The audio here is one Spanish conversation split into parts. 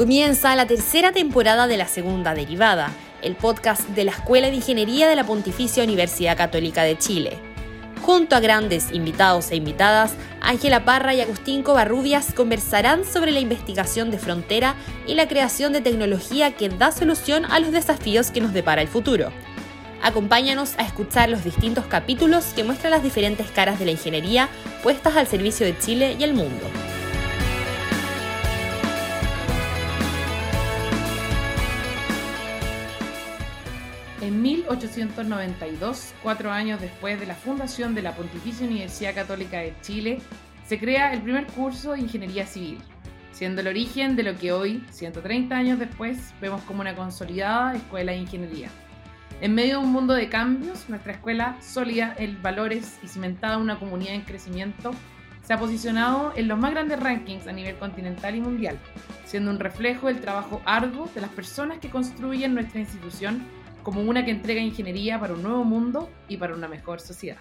Comienza la tercera temporada de la segunda derivada, el podcast de la Escuela de Ingeniería de la Pontificia Universidad Católica de Chile. Junto a grandes invitados e invitadas, Ángela Parra y Agustín Covarrubias conversarán sobre la investigación de frontera y la creación de tecnología que da solución a los desafíos que nos depara el futuro. Acompáñanos a escuchar los distintos capítulos que muestran las diferentes caras de la ingeniería puestas al servicio de Chile y el mundo. 1892, cuatro años después de la fundación de la Pontificia Universidad Católica de Chile, se crea el primer curso de Ingeniería Civil, siendo el origen de lo que hoy, 130 años después, vemos como una consolidada escuela de ingeniería. En medio de un mundo de cambios, nuestra escuela, sólida en valores y cimentada en una comunidad en crecimiento, se ha posicionado en los más grandes rankings a nivel continental y mundial, siendo un reflejo del trabajo arduo de las personas que construyen nuestra institución como una que entrega ingeniería para un nuevo mundo y para una mejor sociedad.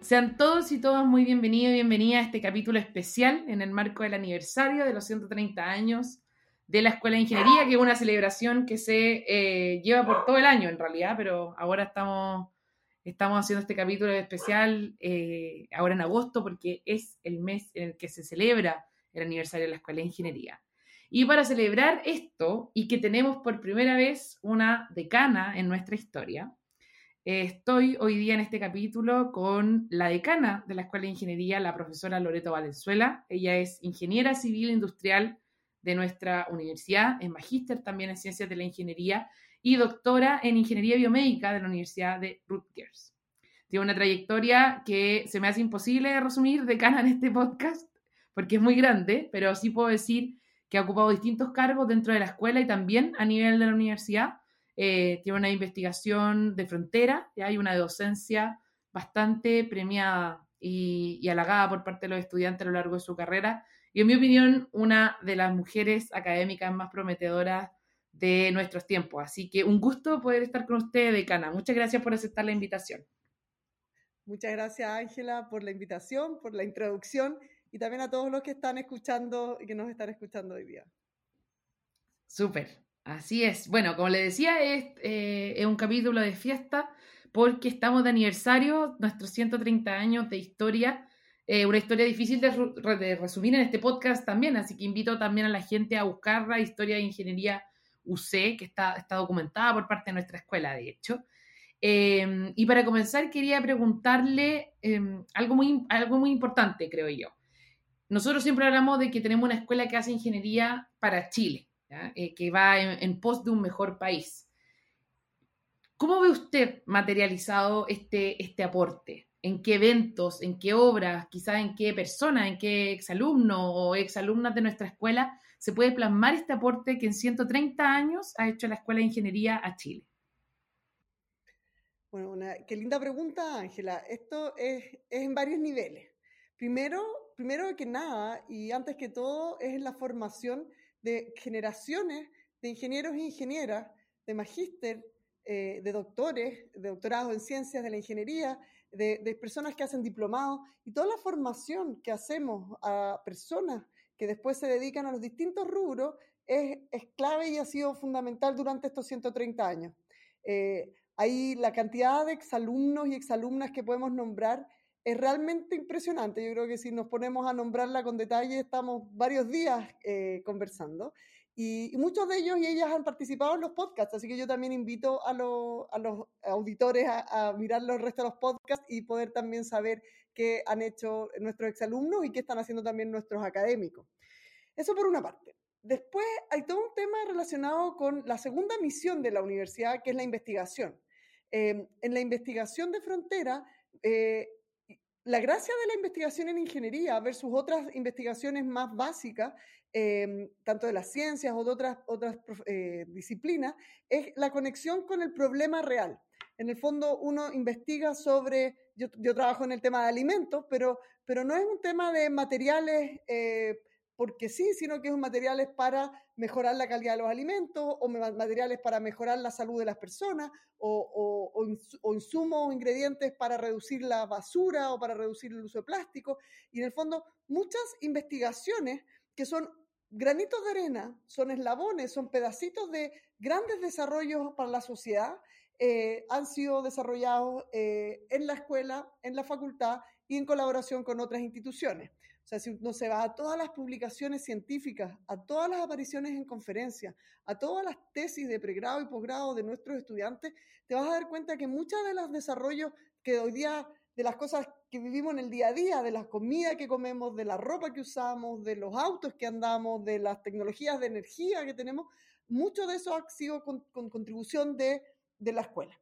Sean todos y todas muy bienvenidos y bienvenidas a este capítulo especial en el marco del aniversario de los 130 años de la Escuela de Ingeniería, que es una celebración que se eh, lleva por todo el año en realidad, pero ahora estamos, estamos haciendo este capítulo especial eh, ahora en agosto porque es el mes en el que se celebra el aniversario de la Escuela de Ingeniería. Y para celebrar esto y que tenemos por primera vez una decana en nuestra historia, eh, estoy hoy día en este capítulo con la decana de la Escuela de Ingeniería, la profesora Loreto Valenzuela. Ella es ingeniera civil industrial de nuestra universidad, es magíster también en ciencias de la ingeniería y doctora en ingeniería biomédica de la Universidad de Rutgers. Tiene una trayectoria que se me hace imposible resumir decana en este podcast porque es muy grande, pero sí puedo decir que ha ocupado distintos cargos dentro de la escuela y también a nivel de la universidad. Eh, tiene una investigación de frontera, y hay una docencia bastante premiada y, y, halagada por parte de los estudiantes a lo largo de su carrera. Y en mi opinión, una de las mujeres académicas más prometedoras de nuestros tiempos. Así que un gusto poder estar con usted, decana. Muchas gracias por aceptar la invitación. Muchas gracias, Ángela, por la invitación, por la introducción y también a todos los que están escuchando y que nos están escuchando hoy día. Súper, así es. Bueno, como le decía, es, eh, un capítulo de fiesta porque estamos de aniversario, nuestros 130 años de historia, eh, una historia difícil de, resumir en este podcast también, así que invito también a la gente a buscar la historia de ingeniería UC, que está, está documentada por parte de nuestra escuela, de hecho. Eh, y para comenzar, quería preguntarle eh, algo, muy, algo muy importante, creo yo. Nosotros siempre hablamos de que tenemos una escuela que hace ingeniería para Chile, eh, que va en, pos de un mejor país. ¿Cómo ve usted materializado este, este aporte? ¿En qué eventos, en qué obras, quizás en qué personas, en qué exalumno o exalumnas de nuestra escuela se puede plasmar este aporte que en 130 años ha hecho la Escuela de Ingeniería a Chile? Bueno, una, qué linda pregunta, Ángela. Esto es, es en varios niveles. Primero, primero que nada, y antes que todo, es la formación de generaciones de ingenieros e ingenieras, de magíster, eh, de doctores, de doctorados en ciencias de la ingeniería, de, personas que hacen diplomados y toda la formación que hacemos a personas que después se dedican a los distintos rubros es, es clave y ha sido fundamental durante estos 130 años. Eh, hay la cantidad de exalumnos y exalumnas que podemos nombrar es realmente impresionante. Yo creo que si nos ponemos a nombrarla con detalle, estamos varios días eh, conversando. Y, y, muchos de ellos y ellas han participado en los podcasts, así que yo también invito a, lo, a los auditores a, a, mirar los restos de los podcasts y poder también saber qué han hecho nuestros exalumnos y qué están haciendo también nuestros académicos. Eso por una parte. Después hay todo un tema relacionado con la segunda misión de la universidad, que es la investigación. Eh, en la investigación de frontera, eh, la gracia de la investigación en ingeniería versus otras investigaciones más básicas, eh, tanto de las ciencias o de otras, otras eh, disciplinas, es la conexión con el problema real. En el fondo, uno investiga sobre, yo, yo trabajo en el tema de alimentos, pero, pero no es un tema de materiales eh, porque sí, sino que es materiales para mejorar la calidad de los alimentos o materiales para mejorar la salud de las personas o insumos o ingredientes para reducir la basura o para reducir el uso de plástico. Y en el fondo, muchas investigaciones que son granitos de arena, son eslabones, son pedacitos de grandes desarrollos para la sociedad, eh, han sido desarrollados eh, en la escuela, en la facultad y en colaboración con otras instituciones. Sea, si uno se va a todas las publicaciones científicas, a todas las apariciones en conferencias, a todas las tesis de pregrado y posgrado de nuestros estudiantes, te vas a dar cuenta que muchos de los desarrollos que hoy día de las cosas que vivimos en el día a día, de la comida que comemos, de la ropa que usamos, de los autos que andamos, de las tecnologías de energía que tenemos, mucho de eso ha sido con, contribución de, la escuela.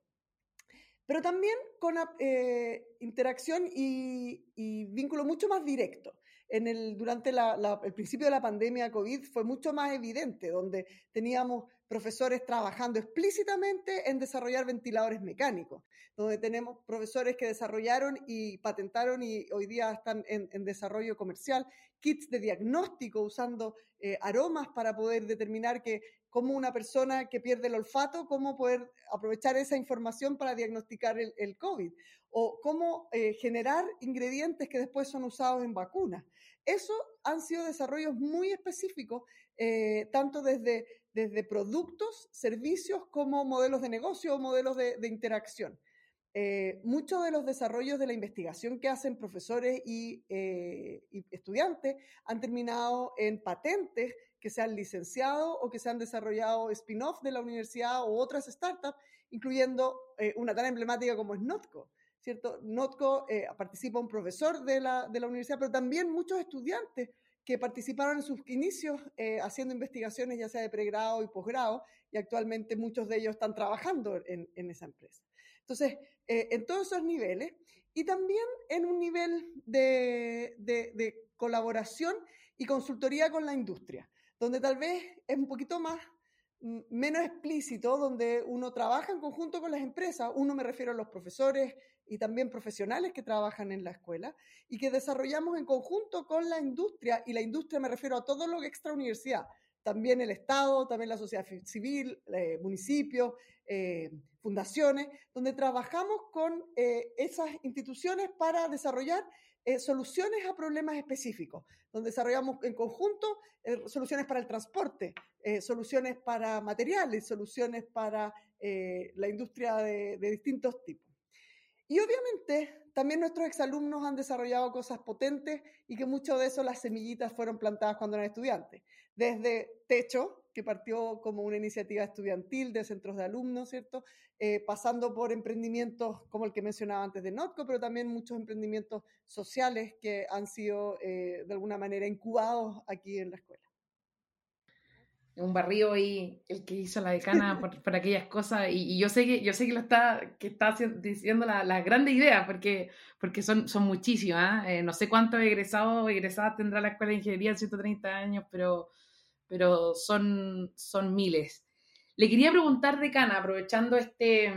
Pero también con eh, interacción y, vínculo mucho más directo. En el, durante el principio de la pandemia COVID fue mucho más evidente, donde teníamos profesores trabajando explícitamente en desarrollar ventiladores mecánicos, donde tenemos profesores que desarrollaron y patentaron y hoy día están en, desarrollo comercial, kits de diagnóstico usando eh, aromas para poder determinar que cómo una persona que pierde el olfato, cómo poder aprovechar esa información para diagnosticar el, COVID, o cómo eh, generar ingredientes que después son usados en vacunas. Eso han sido desarrollos muy específicos, eh, tanto desde desde productos, servicios como modelos de negocio o modelos de, interacción. Eh, muchos de los desarrollos de la investigación que hacen profesores eh, y, estudiantes han terminado en patentes que se han licenciado o que se han desarrollado spin-off de la universidad o otras startups, incluyendo eh, una tan emblemática como es Notco. ¿cierto? Notco participa un profesor de la, de la universidad, pero también muchos estudiantes que participaron en sus inicios eh, haciendo investigaciones ya sea de pregrado y posgrado, y actualmente muchos de ellos están trabajando en, esa empresa. Entonces, eh, en todos esos niveles, y también en un nivel de, de, colaboración y consultoría con la industria, donde tal vez es un poquito más menos explícito, donde uno trabaja en conjunto con las empresas, uno me refiero a los profesores y también profesionales que trabajan en la escuela, y que desarrollamos en conjunto con la industria, y la industria me refiero a todo lo que extra universidad, también el Estado, también la sociedad civil, eh, municipios, eh, fundaciones, donde trabajamos con eh, esas instituciones para desarrollar soluciones a problemas específicos, donde desarrollamos en conjunto soluciones para el transporte, soluciones para materiales, soluciones para la industria de distintos tipos. Y obviamente también nuestros exalumnos han desarrollado cosas potentes y que mucho de eso las semillitas fueron plantadas cuando eran estudiantes. Desde Techo, que partió como una iniciativa estudiantil de centros de alumnos, ¿cierto? Eh, pasando por emprendimientos como el que mencionaba antes de Notco, pero también muchos emprendimientos sociales que han sido eh, de alguna manera incubados aquí en la escuela un barrio y el que hizo la decana por, aquellas cosas y, yo sé que yo sé que lo está que está diciendo las la grandes ideas porque porque son son muchísimas ¿eh? no sé cuántos egresados o egresadas tendrá la escuela de ingeniería en 130 años pero pero son son miles le quería preguntar decana aprovechando este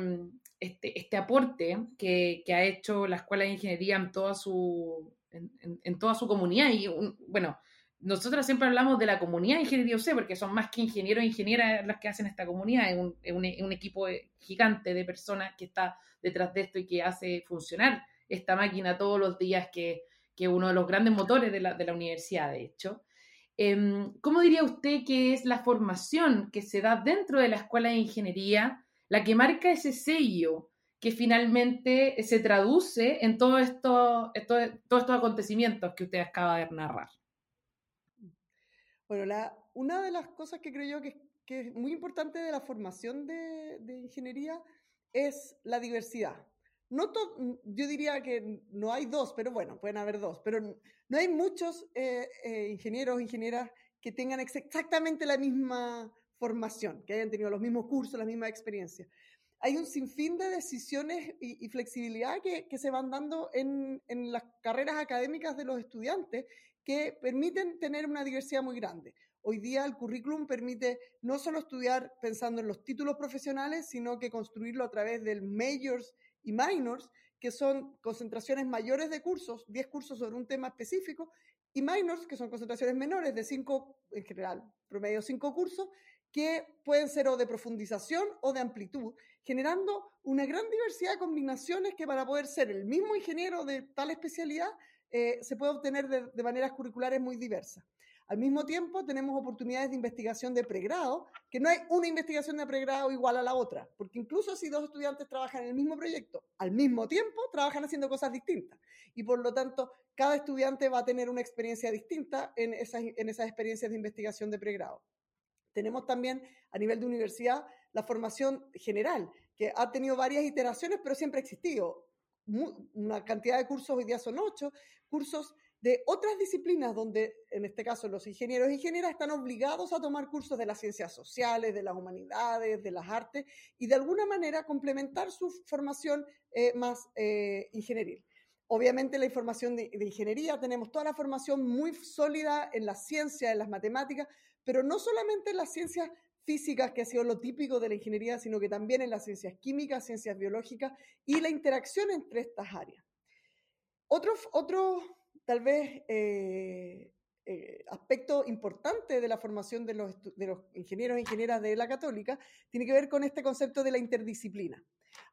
este, este aporte que, que, ha hecho la escuela de ingeniería en toda su en, en toda su comunidad y bueno nosotros siempre hablamos de la comunidad de ingeniería UC, porque son más que ingenieros e ingenieras las que hacen esta comunidad, es un, equipo gigante de personas que está detrás de esto y que hace funcionar esta máquina todos los días, que es uno de los grandes motores de la, de la universidad, de hecho. Em, ¿Cómo diría usted que es la formación que se da dentro de la escuela de ingeniería la que marca ese sello que finalmente se traduce en todos estos acontecimientos que usted acaba de narrar? Bueno, una de las cosas que creo yo que, es muy importante de la formación de, ingeniería es la diversidad. No yo diría que no hay dos, pero bueno, pueden haber dos, pero no hay muchos eh, eh, ingenieros ingenieras que tengan exactamente la misma formación, que hayan tenido los mismos cursos, la misma experiencia. Hay un sinfín de decisiones y, flexibilidad que, se van dando en, las carreras académicas de los estudiantes que permiten tener una diversidad muy grande. Hoy día el currículum permite no solo estudiar pensando en los títulos profesionales, sino que construirlo a través del majors y minors, que son concentraciones mayores de cursos, 10 cursos sobre un tema específico, y minors, que son concentraciones menores de 5, en general, promedio 5 cursos, que pueden ser o de profundización o de amplitud, generando una gran diversidad de combinaciones que para poder ser el mismo ingeniero de tal especialidad eh, se puede obtener de, maneras curriculares muy diversas. Al mismo tiempo, tenemos oportunidades de investigación de pregrado, que no hay una investigación de pregrado igual a la otra, porque incluso si dos estudiantes trabajan en el mismo proyecto, al mismo tiempo, trabajan haciendo cosas distintas. Y por lo tanto, cada estudiante va a tener una experiencia distinta en esas, en esas experiencias de investigación de pregrado. Tenemos también a nivel de universidad la formación general, que ha tenido varias iteraciones, pero siempre ha existido. Una cantidad de cursos, hoy día son ocho, cursos de otras disciplinas donde, en este caso, los ingenieros e ingenieras están obligados a tomar cursos de las ciencias sociales, de las humanidades, de las artes, y de alguna manera complementar su formación eh, más eh, ingenieril. Obviamente la información de, de, ingeniería, tenemos toda la formación muy sólida en la ciencia, en las matemáticas, pero no solamente en las ciencias físicas, que ha sido lo típico de la ingeniería, sino que también en las ciencias químicas, ciencias biológicas y la interacción entre estas áreas. Otro, otro tal vez eh, eh, aspecto importante de la formación de los, de los ingenieros e ingenieras de la católica tiene que ver con este concepto de la interdisciplina.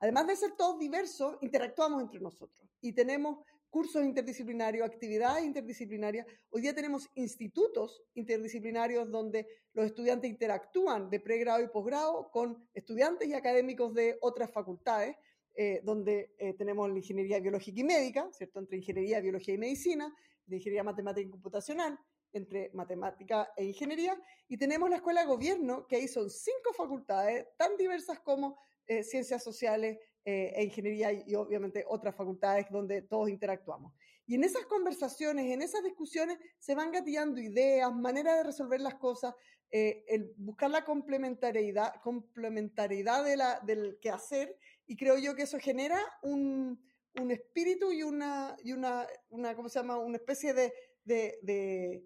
Además de ser todos diversos, interactuamos entre nosotros y tenemos cursos interdisciplinarios, actividades interdisciplinarias. Hoy día tenemos institutos interdisciplinarios donde los estudiantes interactúan de pregrado y posgrado con estudiantes y académicos de otras facultades eh, donde eh, tenemos la ingeniería biológica y médica, ¿cierto? Entre ingeniería, biología y medicina, ingeniería matemática y computacional, entre matemática e ingeniería, y tenemos la escuela de gobierno, que ahí son cinco facultades tan diversas como eh, ciencias sociales e ingeniería y, obviamente otras facultades donde todos interactuamos. Y en esas conversaciones, en esas discusiones, se van gatillando ideas, maneras de resolver las cosas, el buscar la complementariedad, complementariedad de la, del quehacer y creo yo que eso genera un, un espíritu y una, y una, una, ¿cómo se llama? Una especie de, de,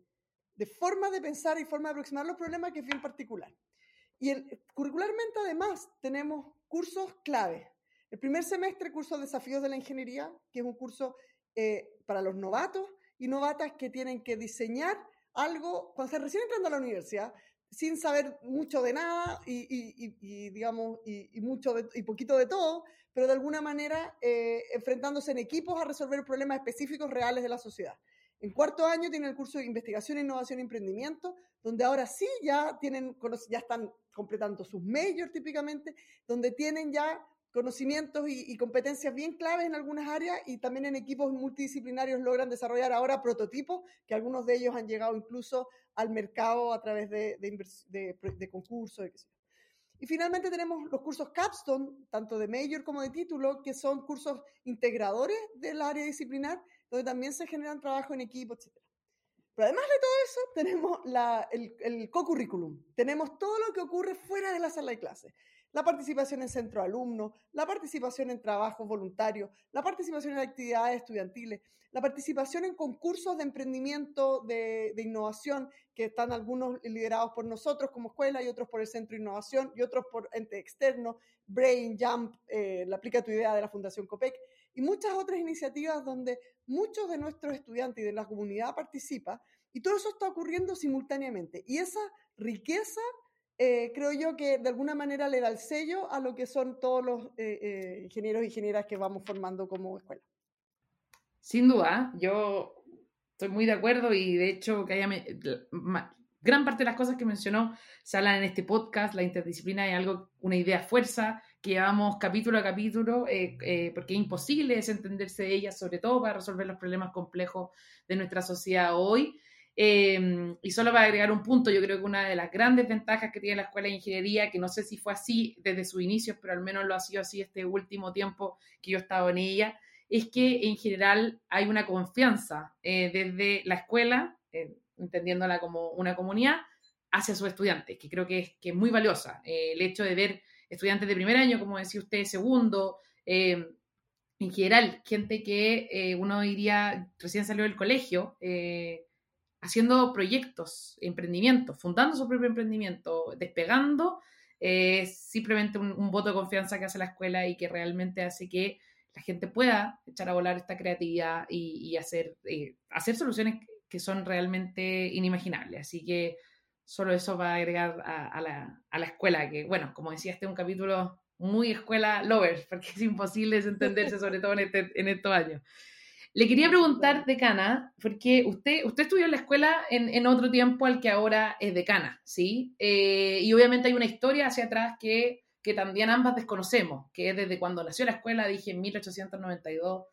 de, forma de pensar y forma de aproximar los problemas que es bien particular. Y el, curricularmente además tenemos cursos clave. El primer semestre, curso Desafíos de la Ingeniería, que es un curso eh, para los novatos y novatas que tienen que diseñar algo, cuando se recién entrando a la universidad, sin saber mucho de nada y, digamos, y, mucho y poquito de todo, pero de alguna manera eh, enfrentándose en equipos a resolver problemas específicos reales de la sociedad. En cuarto año tienen el curso de investigación, innovación y emprendimiento, donde ahora sí ya tienen, ya están completando sus majors típicamente, donde tienen ya conocimientos y, competencias bien claves en algunas áreas y también en equipos multidisciplinarios logran desarrollar ahora prototipos, que algunos de ellos han llegado incluso al mercado a través de, de, concursos. Y finalmente tenemos los cursos Capstone, tanto de Major como de título, que son cursos integradores del área disciplinar, donde también se generan trabajo en equipo, etc. Pero además de todo eso, tenemos la, el, el co-curriculum. Tenemos todo lo que ocurre fuera de la sala de clase la participación en centro alumno, la participación en trabajos voluntarios, la participación en actividades estudiantiles, la participación en concursos de emprendimiento, de, innovación, que están algunos liderados por nosotros como escuela y otros por el Centro de Innovación y otros por ente externo, Brain, Jump, eh, la Aplica tu Idea de la Fundación COPEC y muchas otras iniciativas donde muchos de nuestros estudiantes y de la comunidad participan y todo eso está ocurriendo simultáneamente. Y esa riqueza eh, creo yo que de alguna manera le da el sello a lo que son todos los eh, eh, ingenieros y ingenieras que vamos formando como escuela. Sin duda, yo estoy muy de acuerdo y de hecho que haya gran parte de las cosas que mencionó se hablan en este podcast, la interdisciplina es algo, una idea fuerza que llevamos capítulo a capítulo porque es imposible desentenderse de ella, sobre todo para resolver los problemas complejos de nuestra sociedad hoy. Em, y solo para agregar un punto, yo creo que una de las grandes ventajas que tiene la Escuela de Ingeniería, que no sé si fue así desde sus inicios, pero al menos lo ha sido así este último tiempo que yo he estado en ella, es que en general hay una confianza eh, desde la escuela, eh, entendiéndola como una comunidad, hacia sus estudiantes, que creo que es, que muy valiosa. Eh, el hecho de ver estudiantes de primer año, como decía usted, segundo, em, en general, gente que uno diría recién salió del colegio, haciendo proyectos, emprendimientos, fundando su propio emprendimiento, despegando, es simplemente un, voto de confianza que hace la escuela y que realmente hace que la gente pueda echar a volar esta creatividad y, hacer, eh, hacer soluciones que son realmente inimaginables. Así que solo eso va a agregar a, la, a la escuela, que bueno, como decía, este es un capítulo muy escuela lovers, porque es imposible desentenderse, sobre todo en, este, en estos años. Le quería preguntar, decana, porque usted, usted estudió en la escuela en, otro tiempo al que ahora es decana, ¿sí? Eh, y obviamente hay una historia hacia atrás que, que también ambas desconocemos, que es desde cuando nació la escuela, dije en 1892,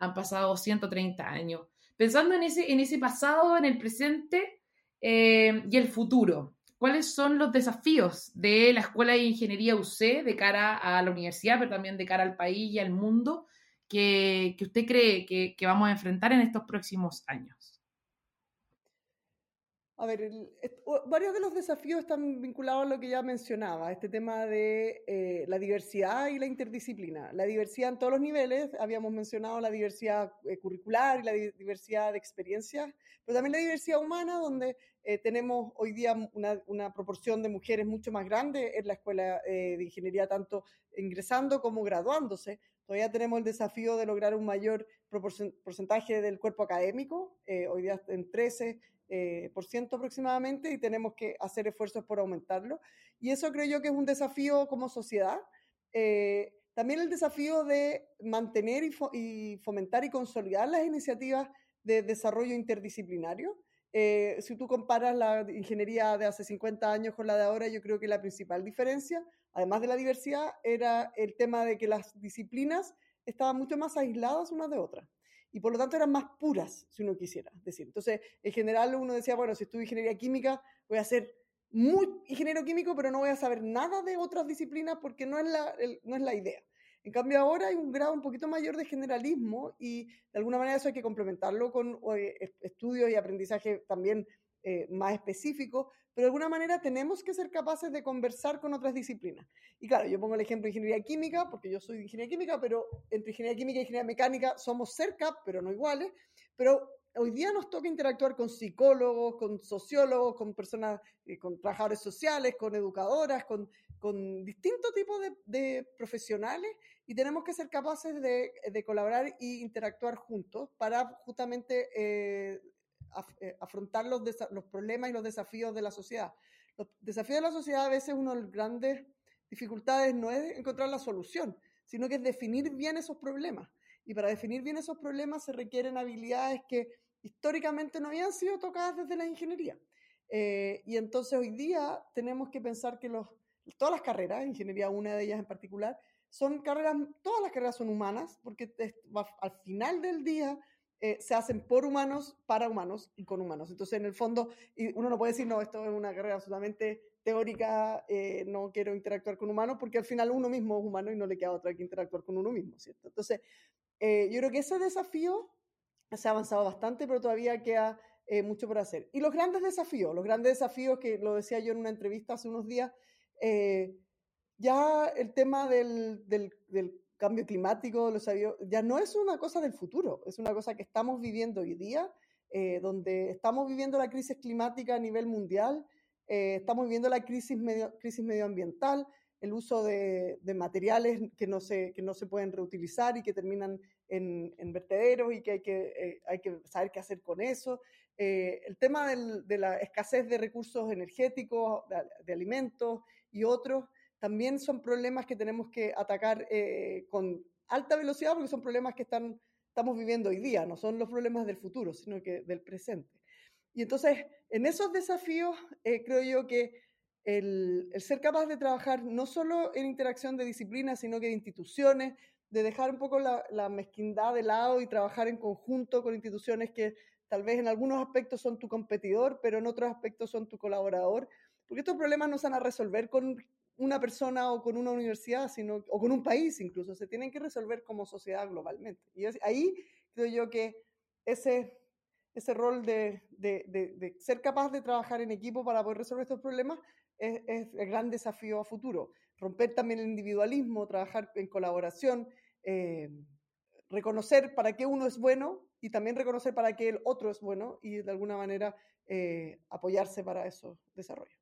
han pasado 130 años. Pensando en ese, en ese pasado, en el presente eh, y el futuro, ¿cuáles son los desafíos de la Escuela de Ingeniería UC de cara a la universidad, pero también de cara al país y al mundo? Que, usted cree que, vamos a enfrentar en estos próximos años? A ver, varios de los desafíos están vinculados a lo que ya mencionaba, este tema de eh, la diversidad y la interdisciplina. La diversidad en todos los niveles, habíamos mencionado la diversidad eh, curricular y la diversidad de experiencias, pero también la diversidad humana, donde eh, tenemos hoy día una, una, proporción de mujeres mucho más grande en la escuela de ingeniería, tanto ingresando como graduándose. Todavía tenemos el desafío de lograr un mayor porcentaje del cuerpo académico, eh, hoy día en 13% eh, por ciento aproximadamente, y tenemos que hacer esfuerzos por aumentarlo. Y eso creo yo que es un desafío como sociedad. Eh, también el desafío de mantener y, fomentar y consolidar las iniciativas de desarrollo interdisciplinario. Si tú comparas la ingeniería de hace 50 años con la de ahora, yo creo que la principal diferencia además de la diversidad, era el tema de que las disciplinas estaban mucho más aisladas unas de otras y por lo tanto eran más puras, si uno quisiera decir. Entonces, en general uno decía, bueno, si estudio ingeniería química, voy a ser muy ingeniero químico, pero no voy a saber nada de otras disciplinas porque no es la, no es la idea. En cambio, ahora hay un grado un poquito mayor de generalismo y de alguna manera eso hay que complementarlo con estudios y aprendizaje también eh, más específico, pero de alguna manera tenemos que ser capaces de conversar con otras disciplinas. Y claro, yo pongo el ejemplo de ingeniería química, porque yo soy de ingeniería química, pero entre ingeniería química y ingeniería mecánica somos cerca, pero no iguales. Pero hoy día nos toca interactuar con psicólogos, con sociólogos, con personas, eh, con trabajadores sociales, con educadoras, con, con distintos tipos de, de, profesionales y tenemos que ser capaces de, de colaborar e interactuar juntos para justamente eh, eh, afrontar los, los problemas y los desafíos de la sociedad. Los desafíos de la sociedad a veces una de las grandes dificultades no es encontrar la solución, sino que es definir bien esos problemas. Y para definir bien esos problemas se requieren habilidades que históricamente no habían sido tocadas desde la ingeniería. Eh, y entonces hoy día tenemos que pensar que los, todas las carreras, ingeniería una de ellas en particular, son carreras, todas las carreras son humanas, porque al final del día eh, se hacen por humanos, para humanos y con humanos. Entonces, en el fondo, uno no puede decir, no, esto es una carrera absolutamente teórica, eh, no quiero interactuar con humanos, porque al final uno mismo es humano y no le queda otra que interactuar con uno mismo, ¿cierto? Entonces, eh, yo creo que ese desafío se ha avanzado bastante, pero todavía queda mucho por hacer. Y los grandes desafíos, los grandes desafíos que lo decía yo en una entrevista hace unos días, ya el tema del, del, del cambio climático, lo ya no es una cosa del futuro, es una cosa que estamos viviendo hoy día, eh, donde estamos viviendo la crisis climática a nivel mundial, eh, estamos viviendo la crisis, medio, crisis medioambiental, el uso de, materiales que no, se, que no se pueden reutilizar y que terminan en, vertederos y que hay que, eh, hay que saber qué hacer con eso. el tema de la escasez de recursos energéticos, de alimentos y otros, también son problemas que tenemos que atacar eh, con alta velocidad porque son problemas que están, estamos viviendo hoy día, no son los problemas del futuro, sino que del presente. Y entonces, en esos desafíos, eh, creo yo que el, ser capaz de trabajar no solo en interacción de disciplinas, sino que de instituciones, de dejar un poco la, la, mezquindad de lado y trabajar en conjunto con instituciones que tal vez en algunos aspectos son tu competidor, pero en otros aspectos son tu colaborador, porque estos problemas no se van a resolver con una persona o con una universidad, sino, o con un país incluso, se tienen que resolver como sociedad globalmente. Y ahí creo yo que ese, ese rol de, de, ser capaz de trabajar en equipo para poder resolver estos problemas es, es, el gran desafío a futuro. Romper también el individualismo, trabajar en colaboración, eh, reconocer para qué uno es bueno y también reconocer para qué el otro es bueno y de alguna manera eh, apoyarse para esos desarrollos.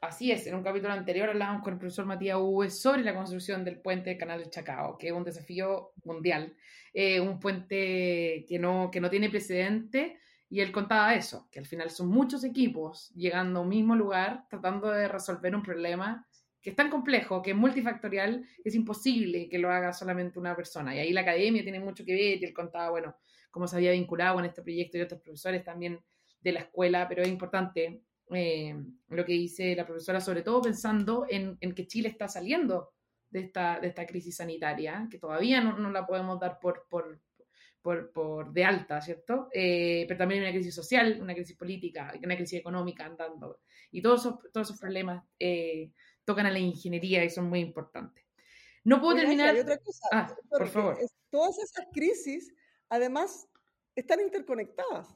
Así es, en un capítulo anterior hablábamos con el profesor Matías Uwe sobre la construcción del puente del canal del Chacao, que es un desafío mundial, eh, un puente que no, que no tiene precedente, y él contaba eso, que al final son muchos equipos llegando a un mismo lugar, tratando de resolver un problema que es tan complejo, que es multifactorial, es imposible que lo haga solamente una persona. Y ahí la academia tiene mucho que ver, y él contaba, bueno, cómo se había vinculado en este proyecto y otros profesores también de la escuela, pero es importante eh, lo que dice la profesora, sobre todo pensando en, que Chile está saliendo de esta, de esta crisis sanitaria, que todavía no, no la podemos dar por, por, por, por de alta, ¿cierto? Eh, pero también hay una crisis social, una crisis política, una crisis económica andando. Y todos esos, todos esos problemas eh, tocan a la ingeniería y son muy importantes. No puedo terminar. otra cosa, ah, por favor. todas esas crisis, además, están interconectadas.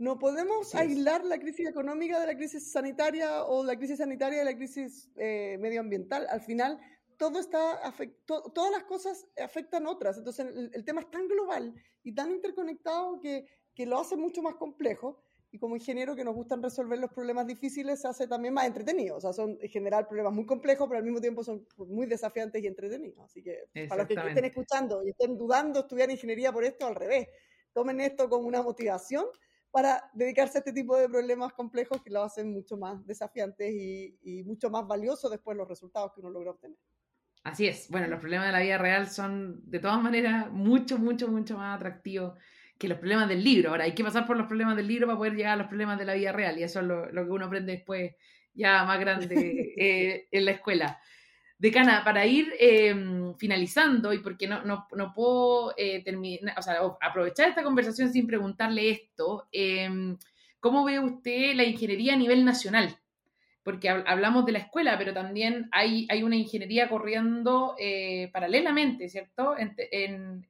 No podemos aislar la crisis económica de la crisis sanitaria o la crisis sanitaria de la crisis eh, medioambiental. Al final, todo está todas las cosas afectan otras. Entonces, el, tema es tan global y tan interconectado que, que, lo hace mucho más complejo. Y como ingeniero que nos gustan resolver los problemas difíciles, se hace también más entretenido. O sea, son en general problemas muy complejos, pero al mismo tiempo son muy desafiantes y entretenidos. Así que para los que estén escuchando y estén dudando estudiar ingeniería por esto, al revés, tomen esto como una motivación para dedicarse a este tipo de problemas complejos que lo hacen mucho más desafiantes y, y mucho más valiosos después los resultados que uno logra obtener. Así es. Bueno, los problemas de la vida real son de todas maneras mucho, mucho, mucho más atractivos que los problemas del libro. Ahora, hay que pasar por los problemas del libro para poder llegar a los problemas de la vida real y eso es lo, lo que uno aprende después ya más grande eh, en la escuela. Decana, para ir em, finalizando, y porque no, no, no puedo eh, terminar, o sea, aprovechar esta conversación sin preguntarle esto, em, ¿cómo ve usted la ingeniería a nivel nacional? Porque hablamos de la escuela, pero también hay, hay una ingeniería corriendo eh, paralelamente, ¿cierto? En, en,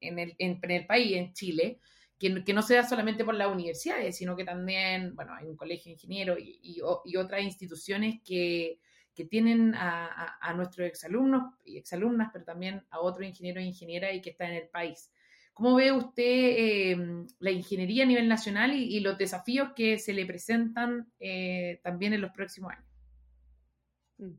en, el, en, el, país, en Chile, que, que, no se da solamente por las universidades, sino que también, bueno, hay un colegio de ingenieros y, y, y otras instituciones que que tienen a, nuestros exalumnos y exalumnas, pero también a otros ingenieros e ingenieras y que están en el país. ¿Cómo ve usted em, la ingeniería a nivel nacional y, los desafíos que se le presentan eh, también en los próximos años? Mm.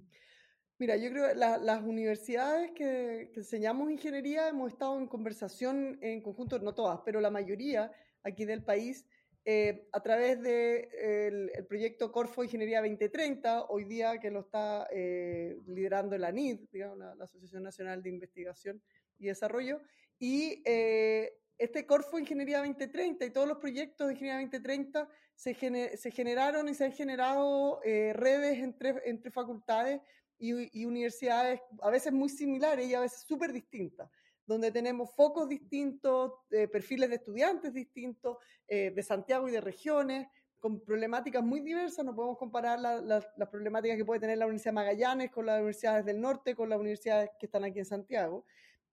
Mira, yo creo que las universidades que, que, enseñamos ingeniería hemos estado en conversación en conjunto, no todas, pero la mayoría aquí del país, eh, a través del de, el proyecto Corfo Ingeniería 2030, hoy día que lo está eh, liderando la NID, digamos, la, Asociación Nacional de Investigación y Desarrollo, y eh, este Corfo Ingeniería 2030 y todos los proyectos de Ingeniería 2030 se, se generaron y se han generado redes entre, entre facultades y, y, universidades a veces muy similares y a veces súper distintas donde tenemos focos distintos, eh, perfiles de estudiantes distintos, eh, de Santiago y de regiones, con problemáticas muy diversas. No podemos comparar las problemáticas que puede tener la Universidad Magallanes con las universidades del norte, con las universidades que están aquí en Santiago.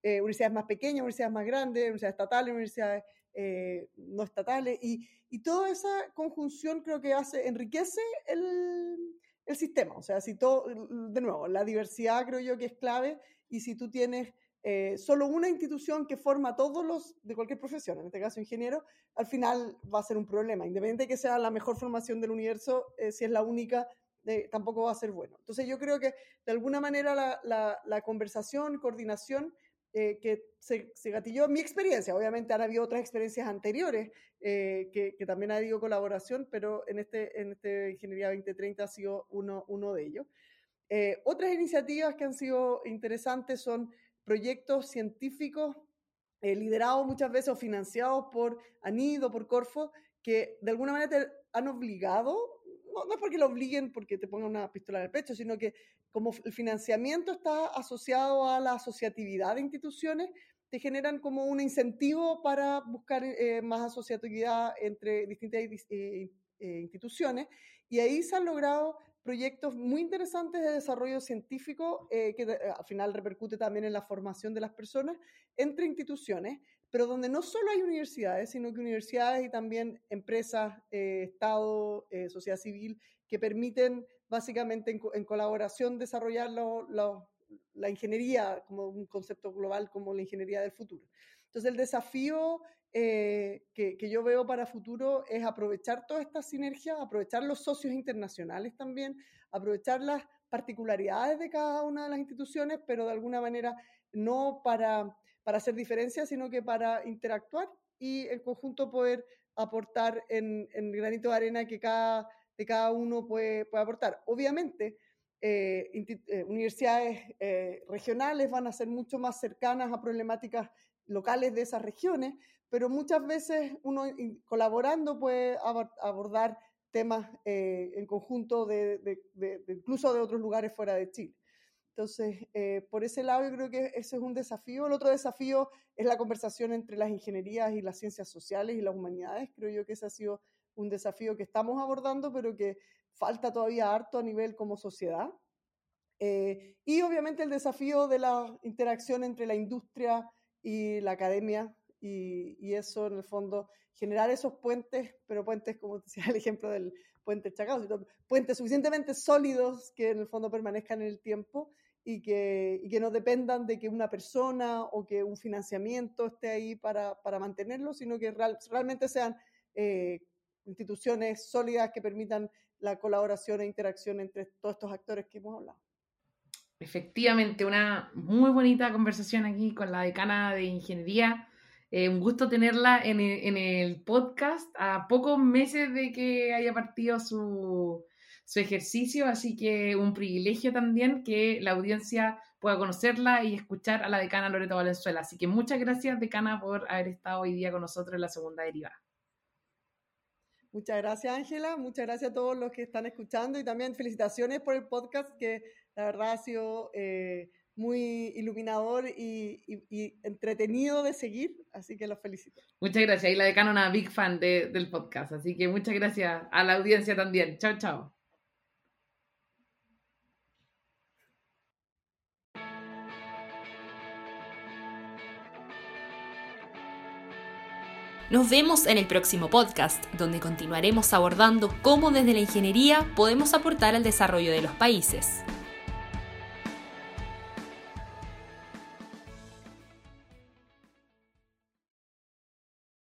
Eh, universidades más pequeñas, universidades más grandes, universidades estatales, universidades no estatales. Y, y, toda esa conjunción creo que hace, enriquece el, el sistema. O sea, si todo, de nuevo, la diversidad creo yo que es clave y si tú tienes eh, solo una institución que forma a todos los de cualquier profesión, en este caso ingeniero, al final va a ser un problema. Independiente de que sea la mejor formación del universo, eh, si es la única, eh, tampoco va a ser bueno. Entonces yo creo que de alguna manera la, la, conversación, coordinación que se, se, gatilló, mi experiencia, obviamente han habido otras experiencias anteriores que, que, también ha habido colaboración, pero en este, en este Ingeniería 2030 ha sido uno, uno de ellos. otras iniciativas que han sido interesantes son proyectos científicos eh, liderados muchas veces o financiados por ANID o por Corfo, que de alguna manera te han obligado, no, no es porque lo obliguen porque te pongan una pistola en el pecho, sino que como el financiamiento está asociado a la asociatividad de instituciones, te generan como un incentivo para buscar eh, más asociatividad entre distintas eh, instituciones y ahí se han logrado proyectos muy interesantes de desarrollo científico eh, que al final repercute también en la formación de las personas entre instituciones, pero donde no solo hay universidades, sino que universidades y también empresas, eh, Estado, eh, sociedad civil, que permiten básicamente en, colaboración desarrollar la ingeniería como un concepto global como la ingeniería del futuro. Entonces el desafío eh, que, yo veo para futuro es aprovechar toda esta sinergia, aprovechar los socios internacionales también, aprovechar las particularidades de cada una de las instituciones, pero de alguna manera no para, para hacer diferencias, sino que para interactuar y en conjunto poder aportar en, el granito de arena que cada, de cada uno puede, puede aportar. Obviamente, eh, eh, universidades eh, regionales van a ser mucho más cercanas a problemáticas locales de esas regiones, pero muchas veces uno colaborando puede abordar temas en conjunto de, incluso de otros lugares fuera de Chile. Entonces, por ese lado yo creo que ese es un desafío. El otro desafío es la conversación entre las ingenierías y las ciencias sociales y las humanidades. Creo yo que ese ha sido un desafío que estamos abordando, pero que falta todavía harto a nivel como sociedad. Eh, y obviamente el desafío de la interacción entre la industria y la academia y, eso en el fondo generar esos puentes, pero puentes como decía el ejemplo del puente Chacao, puentes suficientemente sólidos que en el fondo permanezcan en el tiempo y que, y que no dependan de que una persona o que un financiamiento esté ahí para, para mantenerlo, sino que realmente sean eh, instituciones sólidas que permitan la colaboración e interacción entre todos estos actores que hemos hablado. Efectivamente, una muy bonita conversación aquí con la decana de ingeniería. Eh, un gusto tenerla en el, podcast a pocos meses de que haya partido su, su ejercicio, así que un privilegio también que la audiencia pueda conocerla y escuchar a la decana Loreto Valenzuela. Así que muchas gracias, decana, por haber estado hoy día con nosotros en la segunda derivada. Muchas gracias, Ángela. Muchas gracias a todos los que están escuchando y también felicitaciones por el podcast que la verdad ha sido eh, muy iluminador y, entretenido de seguir, así que los felicito. Muchas gracias. Y la decana una big fan del podcast, así que muchas gracias a la audiencia también. Chao, chao. Nos vemos en el próximo podcast, donde continuaremos abordando cómo desde la ingeniería podemos aportar al desarrollo de los países.